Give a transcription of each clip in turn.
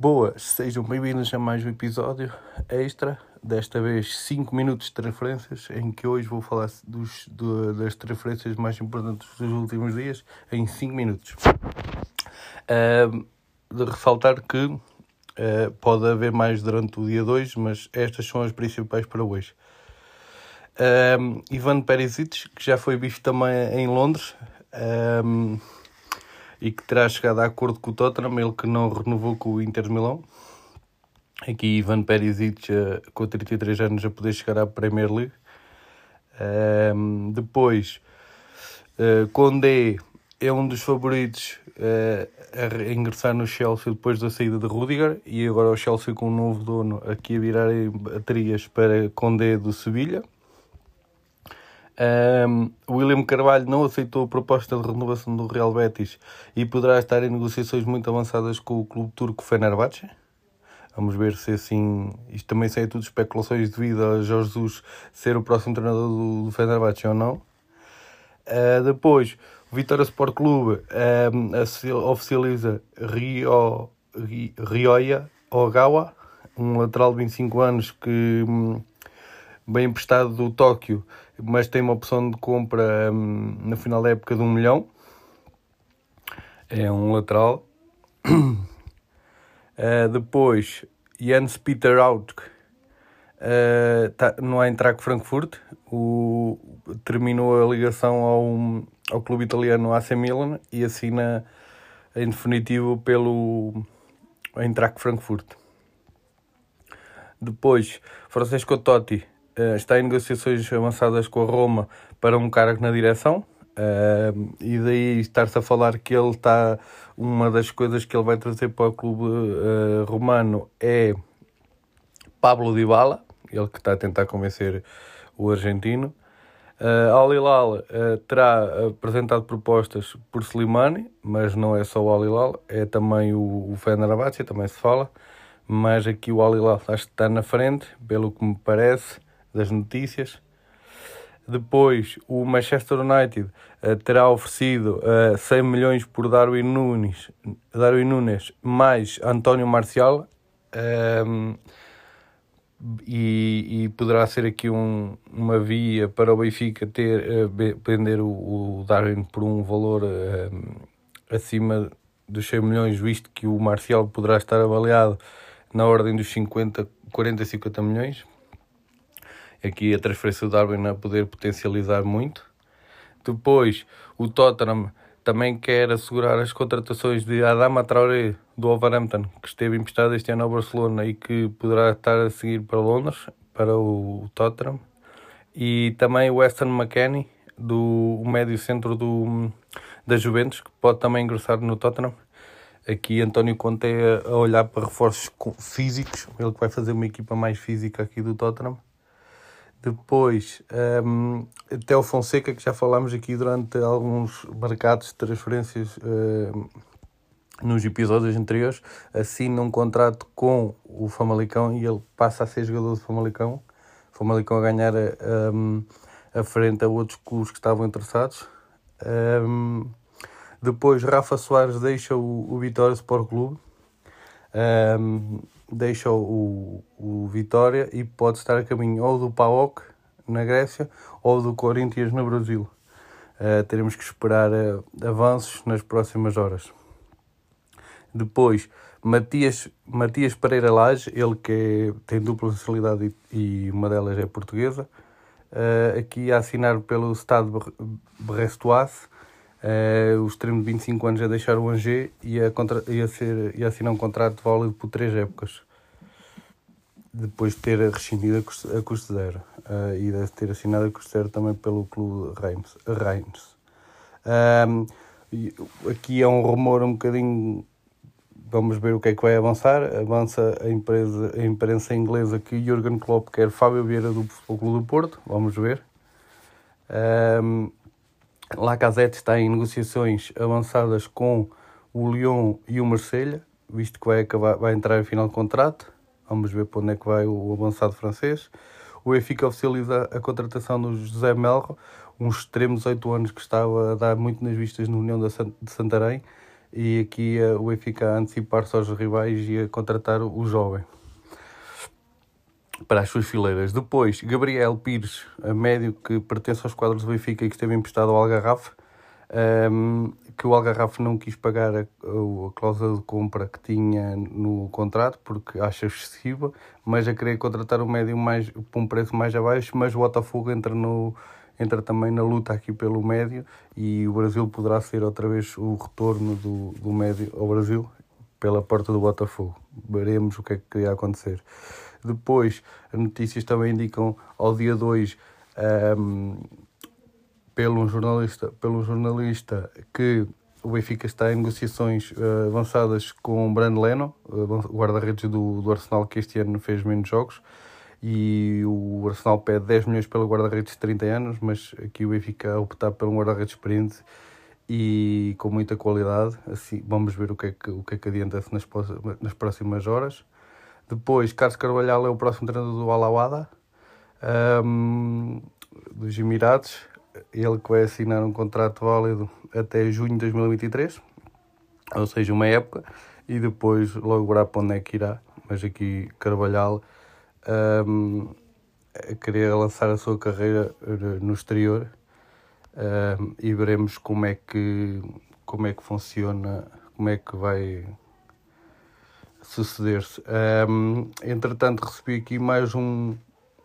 Boas, sejam bem-vindos a mais um episódio extra. Desta vez 5 minutos de transferências, em que hoje vou falar dos, do, das transferências mais importantes dos últimos dias em 5 minutos. Uh, de ressaltar que uh, pode haver mais durante o dia 2, mas estas são as principais para hoje. Uh, Ivan Perisic, que já foi visto também em Londres e que terá chegado a acordo com o Tottenham, ele que não renovou com o Inter de Milão. Aqui Ivan Perisic, uh, com 33 anos, a poder chegar à Premier League. Uh, depois, uh, Condé é um dos favoritos uh, a ingressar no Chelsea depois da saída de Rudiger e agora o Chelsea com um novo dono aqui a virar baterias para Condé do Sevilha. Um, William Carvalho não aceitou a proposta de renovação do Real Betis e poderá estar em negociações muito avançadas com o clube turco Fenerbahçe. Vamos ver se assim. Isto também sai tudo especulações devido a Jorge Jesus ser o próximo treinador do, do Fenerbahçe ou não. Uh, depois, o Vitória Sport Clube uh, oficializa Rio, Rioya Ogawa, um lateral de 25 anos que um, bem emprestado do Tóquio mas tem uma opção de compra hum, no final da época de um milhão. É um lateral. uh, depois, Jens Peter Out uh, tá, no Eintracht Frankfurt. O, terminou a ligação ao, ao clube italiano AC Milan e assina em definitivo pelo Eintracht Frankfurt. Depois, Francesco Totti está em negociações avançadas com a Roma para um cargo na direção. Uh, e daí estar-se a falar que ele está. Uma das coisas que ele vai trazer para o clube uh, romano é Pablo Dybala, ele que está a tentar convencer o argentino. Uh, Al Hilal uh, terá apresentado propostas por Slimani, mas não é só o Al Hilal, é também o, o Fenerbahçe, também se fala. Mas aqui o Al Hilal acho que está na frente, pelo que me parece das notícias. Depois, o Manchester United uh, terá oferecido uh, eh, 100 milhões por Darwin Nunes, Darwin Nunes mais António Marcial. Um, ehm, e, e, poderá ser aqui um, uma via para o Benfica ter uh, o, o, Darwin por um valor uh, acima dos 100 milhões, visto que o Marcial poderá estar avaliado na ordem dos 50, 40, 50 milhões aqui a transferência do Darwin a poder potencializar muito. Depois, o Tottenham também quer assegurar as contratações de Adama Traoré do Wolverhampton, que esteve emprestado este ano ao Barcelona e que poderá estar a seguir para Londres, para o Tottenham. E também o Weston McKennie, do médio centro do, da Juventus, que pode também ingressar no Tottenham. Aqui António Conte é a olhar para reforços físicos, ele que vai fazer uma equipa mais física aqui do Tottenham. Depois, um, Theo Fonseca, que já falámos aqui durante alguns mercados de transferências um, nos episódios anteriores, assina um contrato com o Famalicão e ele passa a ser jogador do Famalicão. Famalicão a ganhar um, a frente a outros clubes que estavam interessados. Um, depois, Rafa Soares deixa o, o Vitória Sport Clube. Um, deixa o, o Vitória e pode estar a caminho ou do PAOK na Grécia ou do Corinthians no Brasil. Uh, teremos que esperar uh, avanços nas próximas horas. Depois, Matias, Matias Pereira Lage, ele que é, tem dupla nacionalidade e, uma delas é portuguesa, uh, aqui a assinar pelo Estado Brestoise, uh, o extremo de 25 anos a deixar o Angers e a, contra, e a, ser, e a assinar um contrato válido por três épocas depois de ter rescindido a custo, a custo zero uh, e deve ter assinado a custo zero também pelo clube Reims. Reims. Um, aqui é um rumor um bocadinho. Vamos ver o que é que vai avançar. Avança a, empresa, a imprensa inglesa que Jurgen Klopp quer Fábio Vieira do Futebol Clube do Porto. Vamos ver. Um, Lacazette está em negociações avançadas com o Lyon e o Marselha, visto que vai, acabar, vai entrar em final de contrato. Vamos ver para onde é que vai o avançado francês. O Benfica oficializa a contratação do José Melro, um extremo de 18 anos que estava a dar muito nas vistas na União de Santarém e aqui uh, o Benfica a antecipar-se aos rivais e a contratar o jovem para as suas fileiras. Depois, Gabriel Pires, a médio que pertence aos quadros do Benfica e que esteve emprestado ao Algarrafe, um, que o Algarrafe não quis pagar a, a, cláusula de compra que tinha no contrato porque acha excessiva, mas a querer contratar o médio mais, por um preço mais abaixo, mas o Botafogo entra, no, entra também na luta aqui pelo médio e o Brasil poderá ser outra vez o retorno do, do médio ao Brasil pela porta do Botafogo. Veremos o que é que ia acontecer. Depois, as notícias também indicam ao dia 2 um, pelo jornalista, pelo jornalista que o Benfica está em negociações uh, avançadas com o Brand Leno, uh, guarda-redes do, do Arsenal, que este ano fez menos jogos. E o Arsenal pede 10 milhões pelo guarda-redes de 30 anos, mas aqui o Benfica a optar pelo guarda-redes experiente e com muita qualidade. Assim, vamos ver o que é que, o que, é que adianta-se nas, nas próximas horas. Depois, Carlos Carvalhal é o próximo treinador do Alawada, um, dos Emirados. Ele que vai assinar um contrato válido até junho de 2023, ou seja, uma época, e depois logo verá para onde é que irá. Mas aqui Carvalhal um, a querer lançar a sua carreira eh, no exterior um, e veremos como é que como é que funciona, como é que vai suceder-se. Um, entretanto, recebi aqui mais um,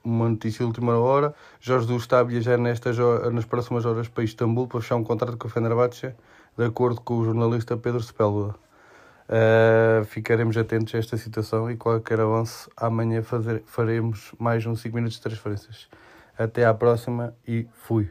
uma notícia de última hora. Jorge Jesus está a viajar nestas, nas próximas horas para Istambul para fechar um contrato com a Fenerbahçe, de acordo com o jornalista Pedro Sepúlveda. Uh, ficaremos atentos a esta situação e qualquer avanço amanhã fazer, faremos mais uns 5 minutos de transferências. Até à próxima e fui.